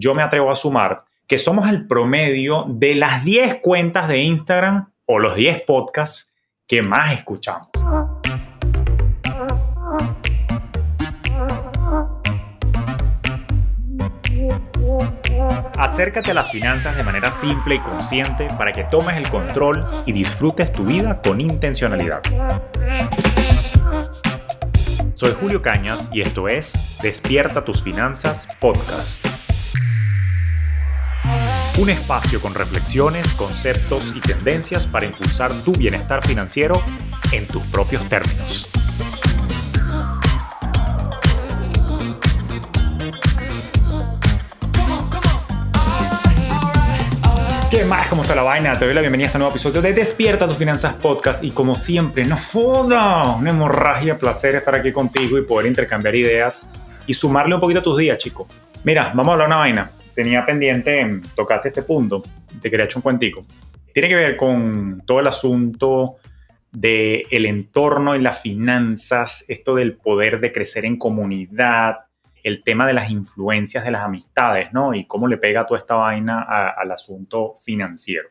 yo me atrevo a sumar que somos el promedio de las 10 cuentas de Instagram o los 10 podcasts que más escuchamos. Acércate a las finanzas de manera simple y consciente para que tomes el control y disfrutes tu vida con intencionalidad. Soy Julio Cañas y esto es Despierta tus finanzas podcast. Un espacio con reflexiones, conceptos y tendencias para impulsar tu bienestar financiero en tus propios términos. ¿Qué más? ¿Cómo está la vaina? Te doy la bienvenida a este nuevo episodio de Despierta tus finanzas podcast y como siempre, no joda, una hemorragia, placer estar aquí contigo y poder intercambiar ideas y sumarle un poquito a tus días, chico. Mira, vamos a hablar una vaina. Tenía pendiente tocarte este punto, te quería echar un cuentico. Tiene que ver con todo el asunto del el entorno y las finanzas, esto del poder de crecer en comunidad, el tema de las influencias de las amistades, ¿no? Y cómo le pega toda esta vaina al asunto financiero.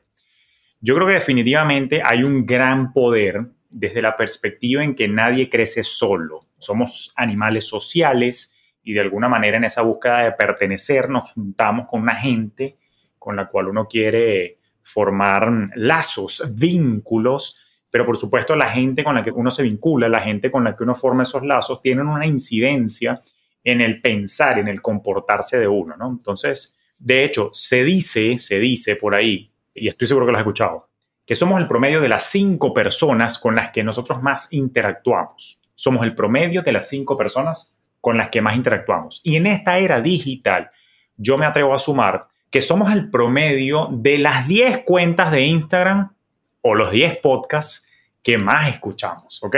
Yo creo que definitivamente hay un gran poder desde la perspectiva en que nadie crece solo. Somos animales sociales y de alguna manera en esa búsqueda de pertenecer nos juntamos con una gente con la cual uno quiere formar lazos, vínculos, pero por supuesto la gente con la que uno se vincula, la gente con la que uno forma esos lazos, tienen una incidencia en el pensar, en el comportarse de uno, ¿no? Entonces, de hecho, se dice, se dice por ahí, y estoy seguro que lo has escuchado, que somos el promedio de las cinco personas con las que nosotros más interactuamos. Somos el promedio de las cinco personas con las que más interactuamos. Y en esta era digital, yo me atrevo a sumar que somos el promedio de las 10 cuentas de Instagram o los 10 podcasts que más escuchamos, ¿ok?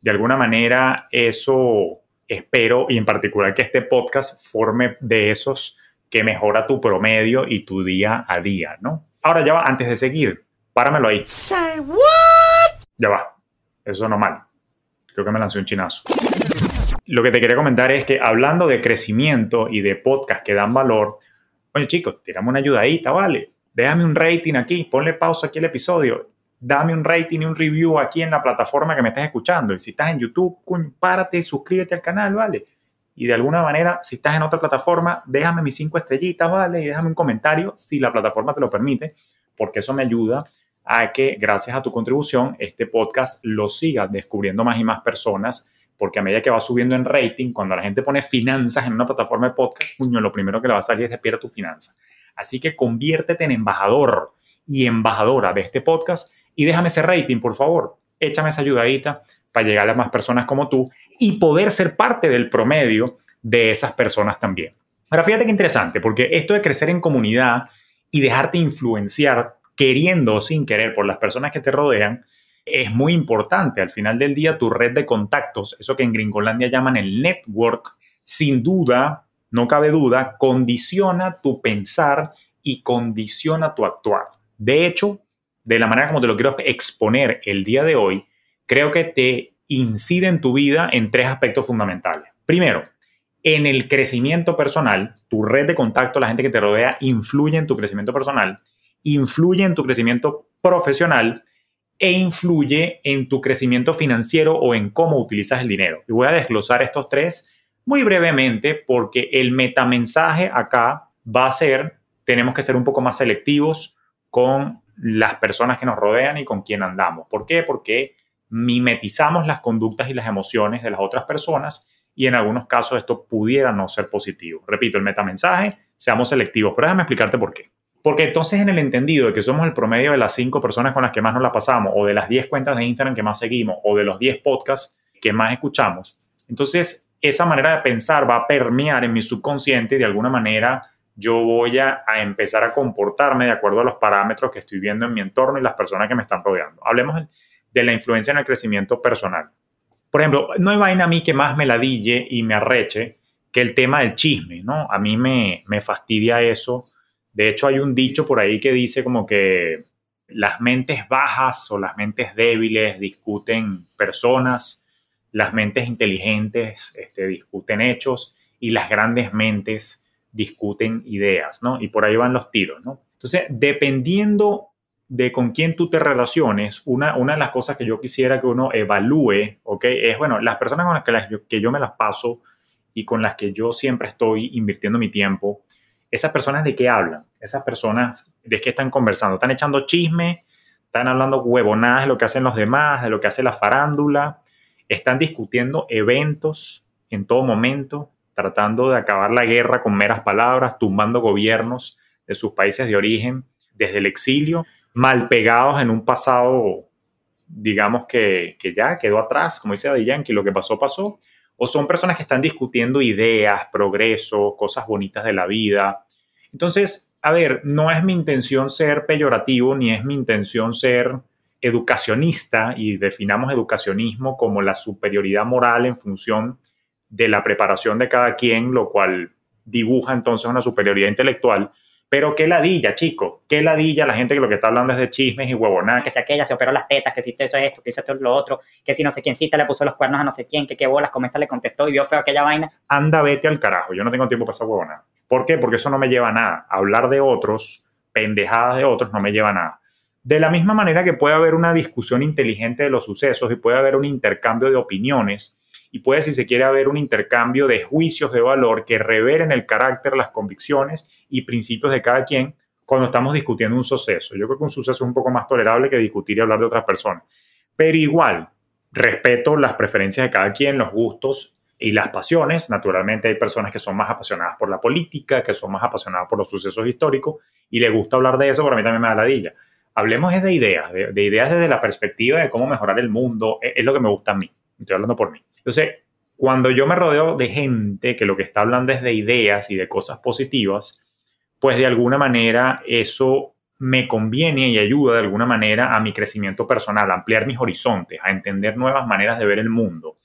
De alguna manera eso espero y en particular que este podcast forme de esos que mejora tu promedio y tu día a día, ¿no? Ahora ya va, antes de seguir, páramelo ahí. Say what? Ya va, eso no mal. Creo que me lancé un chinazo. Lo que te quería comentar es que hablando de crecimiento y de podcast que dan valor, oye chicos, tirame una ayudadita, ¿vale? Déjame un rating aquí, ponle pausa aquí al episodio dame un rating y un review aquí en la plataforma que me estás escuchando. Y si estás en YouTube, párate suscríbete al canal, ¿vale? Y de alguna manera, si estás en otra plataforma, déjame mis cinco estrellitas, ¿vale? Y déjame un comentario si la plataforma te lo permite, porque eso me ayuda a que, gracias a tu contribución, este podcast lo siga descubriendo más y más personas, porque a medida que va subiendo en rating, cuando la gente pone finanzas en una plataforma de podcast, puño, lo primero que le va a salir es despierta tu finanza. Así que conviértete en embajador y embajadora de este podcast y déjame ese rating, por favor. Échame esa ayudadita para llegar a más personas como tú y poder ser parte del promedio de esas personas también. Ahora, fíjate qué interesante, porque esto de crecer en comunidad y dejarte influenciar queriendo o sin querer por las personas que te rodean, es muy importante. Al final del día, tu red de contactos, eso que en Gringolandia llaman el network, sin duda, no cabe duda, condiciona tu pensar y condiciona tu actuar. De hecho, de la manera como te lo quiero exponer el día de hoy, creo que te incide en tu vida en tres aspectos fundamentales. Primero, en el crecimiento personal, tu red de contacto, la gente que te rodea, influye en tu crecimiento personal, influye en tu crecimiento profesional e influye en tu crecimiento financiero o en cómo utilizas el dinero. Y voy a desglosar estos tres muy brevemente porque el metamensaje acá va a ser, tenemos que ser un poco más selectivos con las personas que nos rodean y con quién andamos. ¿Por qué? Porque mimetizamos las conductas y las emociones de las otras personas y en algunos casos esto pudiera no ser positivo. Repito, el metamensaje, seamos selectivos, pero déjame explicarte por qué. Porque entonces en el entendido de que somos el promedio de las cinco personas con las que más nos la pasamos, o de las 10 cuentas de Instagram que más seguimos, o de los 10 podcasts que más escuchamos, entonces esa manera de pensar va a permear en mi subconsciente y de alguna manera yo voy a, empezar a comportarme de acuerdo a los parámetros que estoy viendo en mi entorno y las personas que me están rodeando. Hablemos de la influencia en el crecimiento personal. Por ejemplo, no hay vaina a mí que más me ladille y me arreche que el tema del chisme, ¿no? A mí me, me fastidia eso. De hecho, hay un dicho por ahí que dice como que las mentes bajas o las mentes débiles discuten personas, las mentes inteligentes este, discuten hechos y las grandes mentes discuten ideas, ¿no? Y por ahí van los tiros, ¿no? Entonces, dependiendo de con quién tú te relaciones, una, una de las cosas que yo quisiera que uno evalúe, ¿ok? Es, bueno, las personas con las que, las, que yo me las paso y con las que yo siempre estoy invirtiendo mi tiempo, esas personas de qué hablan, esas personas de qué están conversando, están echando chisme, están hablando huevonadas de lo que hacen los demás, de lo que hace la farándula, están discutiendo eventos en todo momento, tratando de acabar la guerra con meras palabras, tumbando gobiernos de sus países de origen desde el exilio, mal pegados en un pasado, digamos que, ya quedó atrás, como dice Daddy Yankee, lo que pasó, pasó, o son personas que están discutiendo ideas, progreso, cosas bonitas de la vida. Entonces, a ver, no es mi intención ser peyorativo, ni es mi intención ser educacionista, y definamos educacionismo como la superioridad moral en función de la preparación de cada quien, lo cual dibuja entonces una superioridad intelectual. Pero qué ladilla, chico, qué ladilla la gente que lo que está hablando es de chismes y huevonadas. Que si aquella se operó las tetas, que si esto esto, que hizo esto lo otro, que si no sé quién cita le puso los cuernos a no sé quién, que qué bolas, cómo esta le contestó y vio feo aquella vaina. Anda, vete al carajo, yo no tengo tiempo para esa huevonada. ¿Por qué? Porque eso no me lleva a nada. Hablar de otros, pendejadas de otros, no me lleva a nada. De la misma manera que puede haber una discusión inteligente de los sucesos y puede haber un intercambio de opiniones, y puede, si se quiere, haber un intercambio de juicios de valor que revelen el carácter, las convicciones y principios de cada quien cuando estamos discutiendo un suceso. Yo creo que un suceso es un poco más tolerable que discutir y hablar de otras personas. Pero igual, respeto las preferencias de cada quien, los gustos y las pasiones. Naturalmente hay personas que son más apasionadas por la política, que son más apasionadas por los sucesos históricos y le gusta hablar de eso, pero a mí también me da ladilla. Hablemos de ideas, de, de ideas desde la perspectiva de cómo mejorar el mundo, es, es lo que me gusta a mí. Estoy hablando por mí. Entonces, cuando yo me rodeo de gente que lo que está hablando es de ideas y de cosas positivas, pues de alguna manera eso me conviene y ayuda de alguna manera a mi crecimiento personal, a ampliar mis horizontes, a entender nuevas maneras de ver el mundo,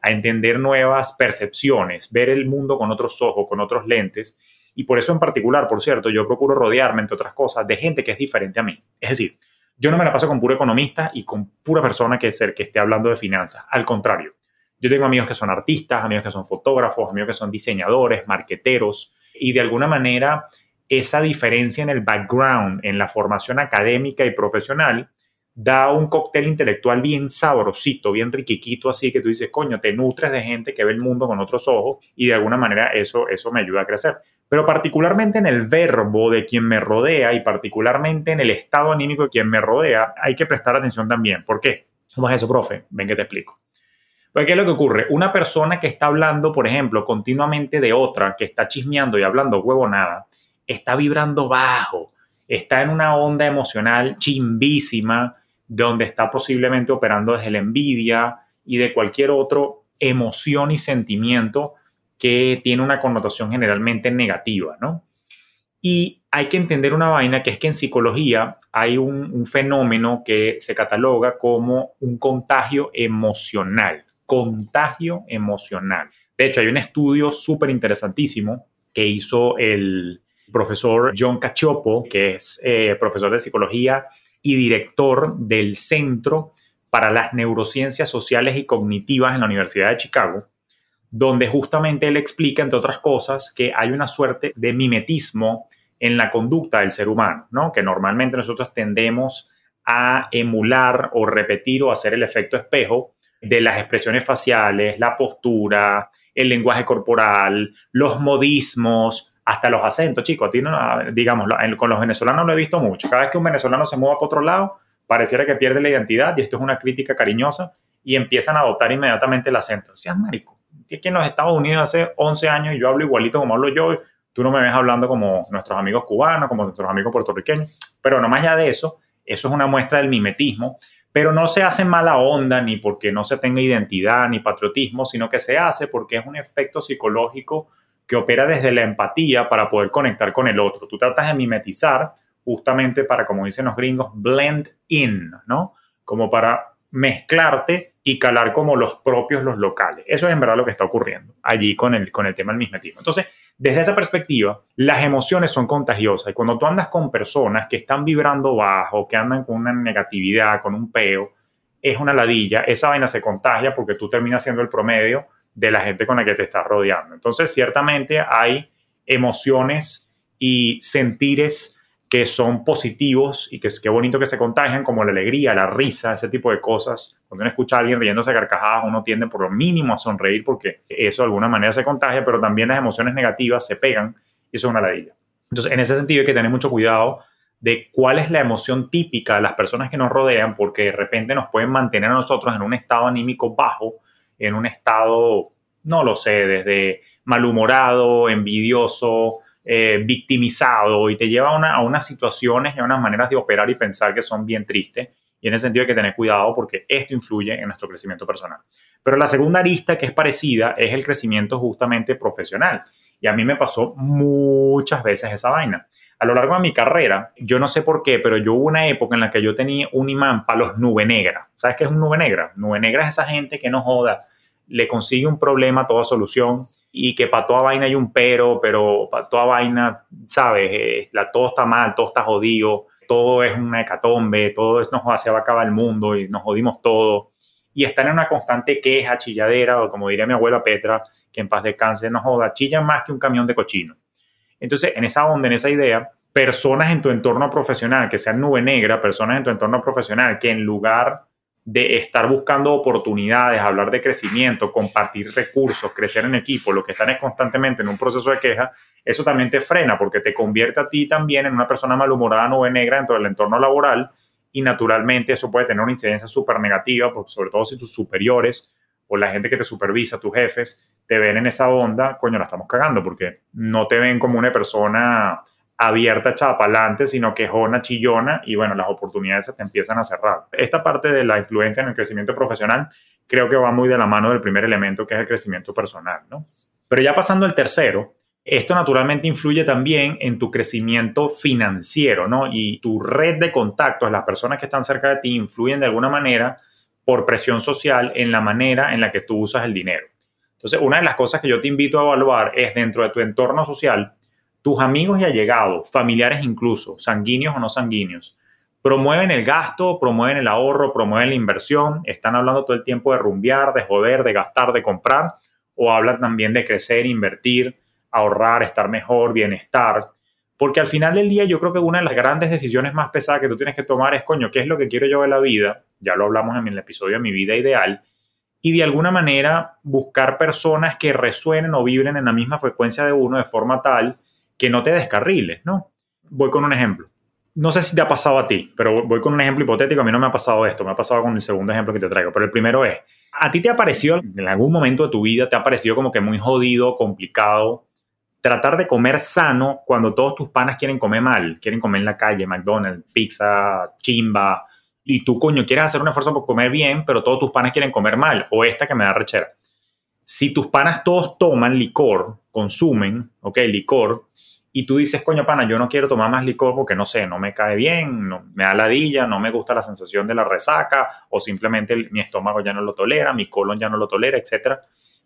a entender nuevas percepciones, ver el mundo con otros ojos, con otros lentes. Y por eso en particular, por cierto, yo procuro rodearme, entre otras cosas, de gente que es diferente a mí. Es decir, yo no me la paso con puro economista y con pura persona que, ser, que esté hablando de finanzas. Al contrario, yo tengo amigos que son artistas, amigos que son fotógrafos, amigos que son diseñadores, marqueteros, y de alguna manera esa diferencia en el background, en la formación académica y profesional, da un cóctel intelectual bien sabrosito, bien riquiquito, así que tú dices, coño, te nutres de gente que ve el mundo con otros ojos y de alguna manera eso, eso me ayuda a crecer. Pero particularmente en el verbo de quien me rodea y particularmente en el estado anímico de quien me rodea, hay que prestar atención también. ¿Por qué? ¿Cómo es eso, profe? Ven que te explico. Porque ¿qué es lo que ocurre? Una persona que está hablando, por ejemplo, continuamente de otra, que está chismeando y hablando huevonada, está vibrando bajo, está en una onda emocional chimbísima, donde está posiblemente operando desde la envidia y de cualquier otro emoción y sentimiento que tiene una connotación generalmente negativa, ¿no? Y hay que entender una vaina que es que en psicología hay un, un fenómeno que se cataloga como un contagio emocional contagio emocional. De hecho, hay un estudio súper interesantísimo que hizo el profesor John Cachopo, que es eh, profesor de psicología y director del Centro para las Neurociencias Sociales y Cognitivas en la Universidad de Chicago, donde justamente él explica, entre otras cosas, que hay una suerte de mimetismo en la conducta del ser humano, ¿no? que normalmente nosotros tendemos a emular o repetir o hacer el efecto espejo de las expresiones faciales, la postura, el lenguaje corporal, los modismos, hasta los acentos, chicos. digamos, con los venezolanos lo he visto mucho. Cada vez que un venezolano se mueva para otro lado, pareciera que pierde la identidad, y esto es una crítica cariñosa, y empiezan a adoptar inmediatamente el acento. Seas marico. Es que en los Estados Unidos hace 11 años y yo hablo igualito como hablo yo, tú no me ves hablando como nuestros amigos cubanos, como nuestros amigos puertorriqueños, pero no más allá de eso, eso es una muestra del mimetismo pero no se hace mala onda ni porque no se tenga identidad ni patriotismo, sino que se hace porque es un efecto psicológico que opera desde la empatía para poder conectar con el otro. Tú tratas de mimetizar justamente para, como dicen los gringos, blend in, ¿no? Como para mezclarte y calar como los propios, los locales. Eso es en verdad lo que está ocurriendo allí con el, con el tema del mimetismo. Entonces, desde esa perspectiva, las emociones son contagiosas y cuando tú andas con personas que están vibrando bajo, que andan con una negatividad, con un peo, es una ladilla, esa vaina se contagia porque tú terminas siendo el promedio de la gente con la que te estás rodeando. Entonces, ciertamente hay emociones y sentires que son positivos y que es qué bonito que se contagian, como la alegría, la risa, ese tipo de cosas. Cuando uno escucha a alguien riéndose a carcajadas, uno tiende por lo mínimo a sonreír porque eso de alguna manera se contagia, pero también las emociones negativas se pegan y eso es una ladilla. Entonces, en ese sentido hay que tener mucho cuidado de cuál es la emoción típica de las personas que nos rodean, porque de repente nos pueden mantener a nosotros en un estado anímico bajo, en un estado, no lo sé, desde malhumorado, envidioso, eh, victimizado y te lleva a, una, a unas situaciones y a unas maneras de operar y pensar que son bien tristes. Y en ese sentido hay que tener cuidado porque esto influye en nuestro crecimiento personal. Pero la segunda arista que es parecida es el crecimiento justamente profesional. Y a mí me pasó muchas veces esa vaina. A lo largo de mi carrera, yo no sé por qué, pero yo hubo una época en la que yo tenía un imán para los nube negra. ¿Sabes qué es un nube negra? Nube negra es esa gente que no joda, le consigue un problema, toda solución, y que para toda vaina hay un pero, pero para toda vaina, ¿sabes? Eh, la, todo está mal, todo está jodido, todo es una hecatombe, todo es, nos se va a el mundo y nos jodimos todo. Y están en una constante queja, chilladera, o como diría mi abuela Petra, que en paz descanse, no joda, chillan más que un camión de cochino. Entonces, en esa onda, en esa idea, personas en tu entorno profesional, que sean nube negra, personas en tu entorno profesional, que en lugar de estar buscando oportunidades, hablar de crecimiento, compartir recursos, crecer en equipo, lo que están es constantemente en un proceso de queja, eso también te frena porque te convierte a ti también en una persona malhumorada, nube negra dentro del entorno laboral y naturalmente eso puede tener una incidencia súper negativa, sobre todo si tus superiores o la gente que te supervisa, tus jefes, te ven en esa onda, coño, la estamos cagando porque no te ven como una persona abierta, adelante, sino quejona, chillona y bueno, las oportunidades se te empiezan a cerrar. Esta parte de la influencia en el crecimiento profesional creo que va muy de la mano del primer elemento que es el crecimiento personal, ¿no? Pero ya pasando al tercero, esto naturalmente influye también en tu crecimiento financiero, ¿no? Y tu red de contactos, las personas que están cerca de ti, influyen de alguna manera por presión social en la manera en la que tú usas el dinero. Entonces, una de las cosas que yo te invito a evaluar es dentro de tu entorno social, tus amigos y allegados, familiares incluso, sanguíneos o no sanguíneos, promueven el gasto, promueven el ahorro, promueven la inversión, están hablando todo el tiempo de rumbear, de joder, de gastar, de comprar, o hablan también de crecer, invertir, ahorrar, estar mejor, bienestar. Porque al final del día yo creo que una de las grandes decisiones más pesadas que tú tienes que tomar es, coño, ¿qué es lo que quiero yo de la vida? Ya lo hablamos en el episodio de Mi Vida Ideal. Y de alguna manera buscar personas que resuenen o vibren en la misma frecuencia de uno de forma tal que no te descarriles, ¿no? Voy con un ejemplo. No sé si te ha pasado a ti, pero voy con un ejemplo hipotético. A mí no me ha pasado esto, me ha pasado con el segundo ejemplo que te traigo. Pero el primero es, ¿a ti te ha parecido, en algún momento de tu vida, te ha parecido como que muy jodido, complicado, tratar de comer sano cuando todos tus panas quieren comer mal? Quieren comer en la calle, McDonald's, pizza, chimba, y tú, coño, quieres hacer un esfuerzo por comer bien, pero todos tus panas quieren comer mal, o esta que me da rechera. Si tus panas todos toman licor, consumen, ok, licor, y tú dices, coño, pana, yo no quiero tomar más licor porque no sé, no me cae bien, no, me da ladilla, no me gusta la sensación de la resaca, o simplemente mi estómago ya no lo tolera, mi colon ya no lo tolera, etc.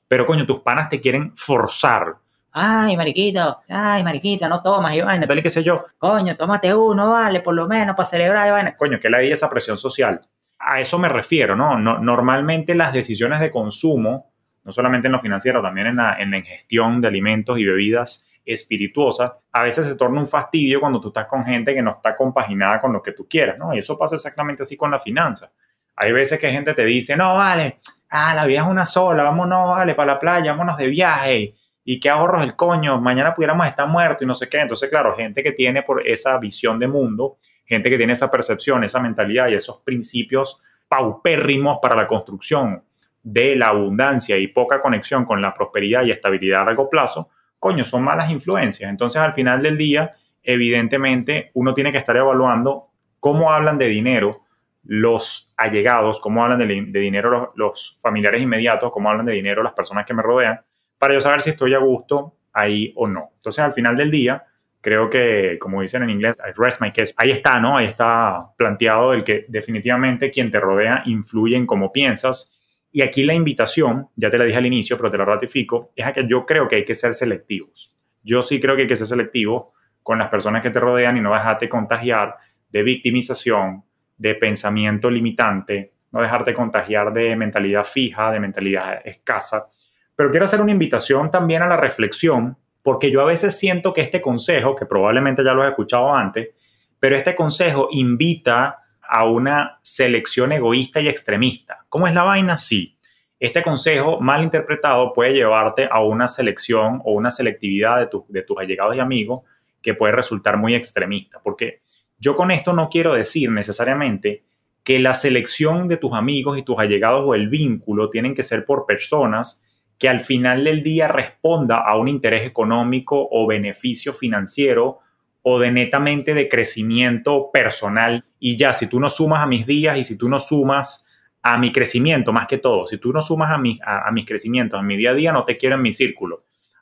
Pero, coño, tus panas te quieren forzar. Ay, mariquito, ay, mariquita, no tomas, y vaina. Tal y qué sé yo. Coño, tómate uno, vale, por lo menos para celebrar, y vaina. Coño, que ladilla esa presión social. A eso me refiero, ¿no? no normalmente las decisiones de consumo, no solamente en lo financiero, también en la, en la ingestión de alimentos y bebidas, espirituosa, a veces se torna un fastidio cuando tú estás con gente que no está compaginada con lo que tú quieras, ¿no? Y eso pasa exactamente así con la finanza. Hay veces que gente te dice, no, vale, ah, la vida es una sola, vámonos, vale, para la playa, vámonos de viaje, y qué ahorros el coño, mañana pudiéramos estar muertos y no sé qué. Entonces, claro, gente que tiene por esa visión de mundo, gente que tiene esa percepción, esa mentalidad y esos principios paupérrimos para la construcción de la abundancia y poca conexión con la prosperidad y estabilidad a largo plazo, coño, son malas influencias. Entonces, al final del día, evidentemente, uno tiene que estar evaluando cómo hablan de dinero los allegados, cómo hablan de, dinero los, familiares inmediatos, cómo hablan de dinero las personas que me rodean, para yo saber si estoy a gusto ahí o no. Entonces, al final del día, creo que, como dicen en inglés, I rest my case. Ahí está, ¿no? Ahí está planteado el que definitivamente quien te rodea influye en cómo piensas y aquí la invitación, ya te la dije al inicio, pero te la ratifico, es a que yo creo que hay que ser selectivos. Yo sí creo que hay que ser selectivo con las personas que te rodean y no dejarte contagiar de victimización, de pensamiento limitante, no dejarte contagiar de mentalidad fija, de mentalidad escasa. Pero quiero hacer una invitación también a la reflexión Porque yo a veces siento que este consejo, que probablemente ya lo he escuchado antes, pero este consejo invita a una selección egoísta y extremista. ¿Cómo es la vaina? Sí. Este consejo mal interpretado puede llevarte a una selección o una selectividad de, de tus allegados y amigos que puede resultar muy extremista. Porque yo con esto no quiero decir necesariamente que la selección de tus amigos y tus allegados o el vínculo tienen que ser por personas que al final del día responda a un interés económico o beneficio financiero o de netamente de crecimiento personal. Y ya, si tú no sumas a mis días y si tú no sumas a mi crecimiento, más que todo, si tú no sumas a, mi, a, mis crecimientos, a mi día a día, no te quiero en mi círculo.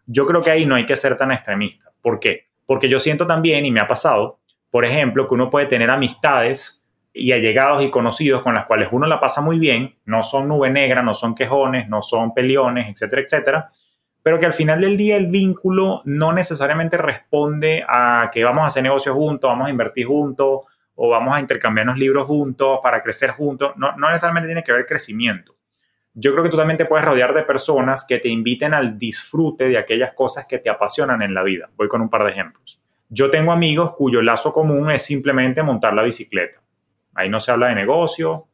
Yo creo que ahí no hay que ser tan extremista. ¿Por qué? Porque yo siento también, y me ha pasado, por ejemplo, que uno puede tener amistades y allegados y conocidos con las cuales uno la pasa muy bien, no son nube negra, no son quejones, no son peliones, etcétera, etcétera, pero que al final del día el vínculo no necesariamente responde a que vamos a hacer negocios juntos, vamos a invertir juntos o vamos a intercambiarnos libros juntos para crecer juntos, no, no necesariamente tiene que ver crecimiento. Yo creo que tú también te puedes rodear de personas que te inviten al disfrute de aquellas cosas que te apasionan en la vida. Voy con un par de ejemplos. Yo tengo amigos cuyo lazo común es simplemente montar la bicicleta. Ahí no se habla de negocio,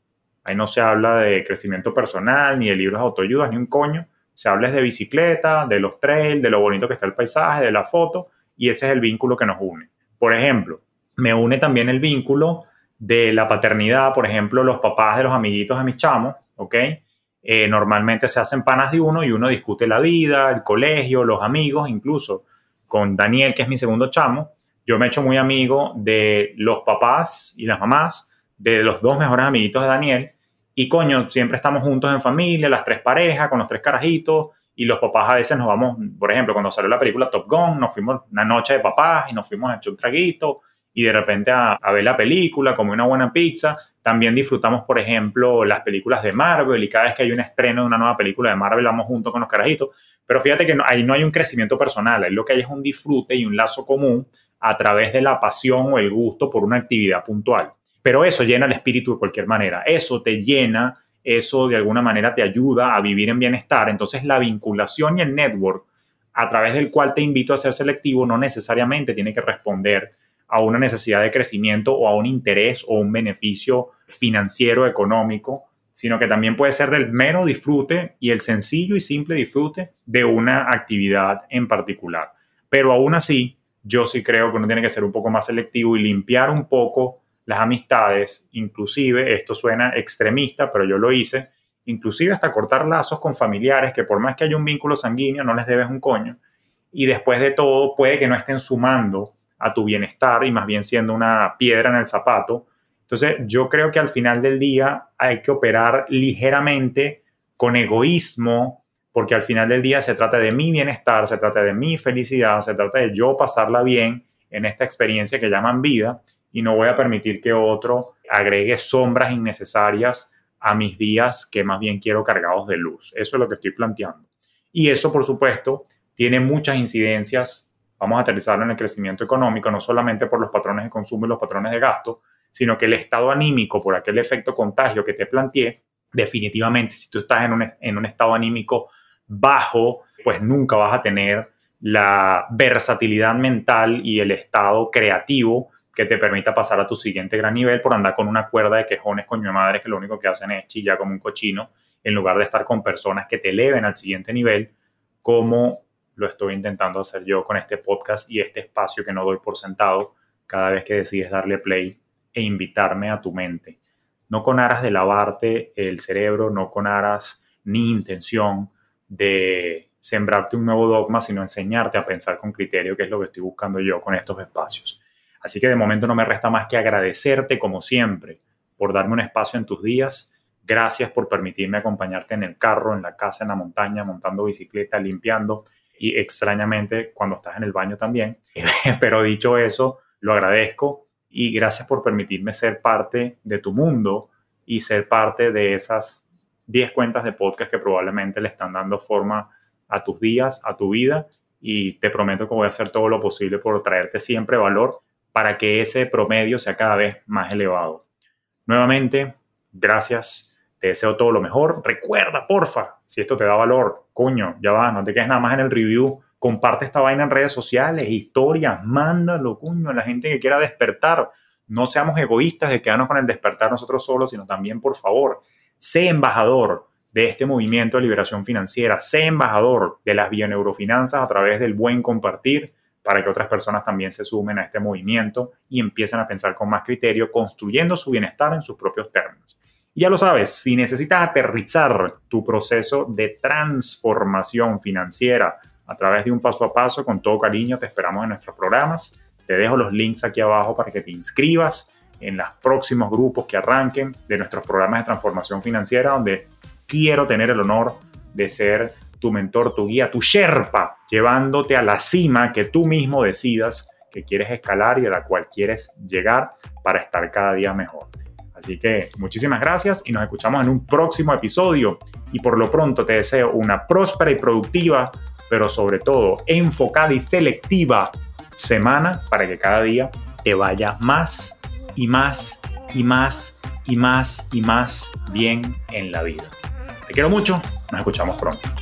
ahí no se habla de crecimiento personal, ni de libros de autoayudas, ni un coño. Se habla de bicicleta, de los trails, de lo bonito que está el paisaje, de la foto, y ese es el vínculo que nos une. Por ejemplo, me une también el vínculo de la paternidad, por ejemplo, los papás de los amiguitos de mis chamos, ¿ok? Eh, normalmente se hacen panas de uno y uno discute la vida, el colegio, los amigos, incluso con Daniel, que es mi segundo chamo, yo me he hecho muy amigo de los papás y las mamás, de los dos mejores amiguitos de Daniel, y coño, siempre estamos juntos en familia, las tres parejas, con los tres carajitos, y los papás a veces nos vamos, por ejemplo, cuando salió la película Top Gun, nos fuimos una noche de papás y nos fuimos a echar un traguito, y de repente a, ver la película, comer una buena pizza, también disfrutamos, por ejemplo, las películas de Marvel y cada vez que hay un estreno de una nueva película de Marvel vamos junto con los carajitos. Pero fíjate que ahí no hay un crecimiento personal, ahí lo que hay es un disfrute y un lazo común a través de la pasión o el gusto por una actividad puntual. Pero eso llena el espíritu de cualquier manera, eso te llena, eso de alguna manera te ayuda a vivir en bienestar. Entonces la vinculación y el network a través del cual te invito a ser selectivo no necesariamente tiene que responder a una necesidad de crecimiento o a un interés o un beneficio financiero, económico, sino que también puede ser del mero disfrute y el sencillo y simple disfrute de una actividad en particular. Pero aún así, yo sí creo que uno tiene que ser un poco más selectivo y limpiar un poco las amistades, inclusive, esto suena extremista, pero yo lo hice, inclusive hasta cortar lazos con familiares que por más que haya un vínculo sanguíneo, no les debes un coño. Y después de todo, puede que no estén sumando a tu bienestar y más bien siendo una piedra en el zapato. Entonces, yo creo que al final del día hay que operar ligeramente con egoísmo, porque al final del día se trata de mi bienestar, se trata de mi felicidad, se trata de yo pasarla bien en esta experiencia que llaman vida y no voy a permitir que otro agregue sombras innecesarias a mis días que más bien quiero cargados de luz. Eso es lo que estoy planteando. Y eso, por supuesto, tiene muchas incidencias vamos a aterrizarlo en el crecimiento económico, no solamente por los patrones de consumo y los patrones de gasto, sino que el estado anímico por aquel efecto contagio que te planteé, definitivamente si tú estás en un, en un estado anímico bajo, pues nunca vas a tener la versatilidad mental y el estado creativo que te permita pasar a tu siguiente gran nivel por andar con una cuerda de quejones coño de madre que lo único que hacen es chillar como un cochino en lugar de estar con personas que te eleven al siguiente nivel como lo estoy intentando hacer yo con este podcast y este espacio que no doy por sentado cada vez que decides darle play e invitarme a tu mente. No con aras de lavarte el cerebro, no con aras ni intención de sembrarte un nuevo dogma, sino enseñarte a pensar con criterio, que es lo que estoy buscando yo con estos espacios. Así que de momento no me resta más que agradecerte, como siempre, por darme un espacio en tus días. Gracias por permitirme acompañarte en el carro, en la casa, en la montaña, montando bicicleta, limpiando y extrañamente cuando estás en el baño también. Pero dicho eso, lo agradezco y gracias por permitirme ser parte de tu mundo y ser parte de esas 10 cuentas de podcast que probablemente le están dando forma a tus días, a tu vida y te prometo que voy a hacer todo lo posible por traerte siempre valor para que ese promedio sea cada vez más elevado. Nuevamente, gracias te deseo todo lo mejor. Recuerda, porfa, si esto te da valor, coño, ya va, no te quedes nada más en el review, comparte esta vaina en redes sociales, historias, mándalo, cuño, a la gente que quiera despertar. No seamos egoístas de quedarnos con el despertar nosotros solos, sino también, por favor, sé embajador de este movimiento de liberación financiera, sé embajador de las bioneurofinanzas a través del buen compartir para que otras personas también se sumen a este movimiento y empiecen a pensar con más criterio, construyendo su bienestar en sus propios términos. Ya lo sabes, si necesitas aterrizar tu proceso de transformación financiera, a través de un paso a paso. Con todo cariño te esperamos en nuestros programas. Te dejo los links aquí abajo para que te inscribas en los próximos grupos que arranquen de nuestros programas de transformación financiera, donde quiero tener el honor de ser tu mentor, tu guía, tu Sherpa, llevándote a la cima que tú mismo decidas que quieres escalar y a la cual quieres llegar para estar cada día mejor. Así que muchísimas gracias y nos escuchamos en un próximo episodio. Y por lo pronto te deseo una próspera y productiva pero sobre todo enfocada y selectiva semana para que cada día te vaya más y más y más y más y más bien en la vida. Te quiero mucho, nos escuchamos pronto.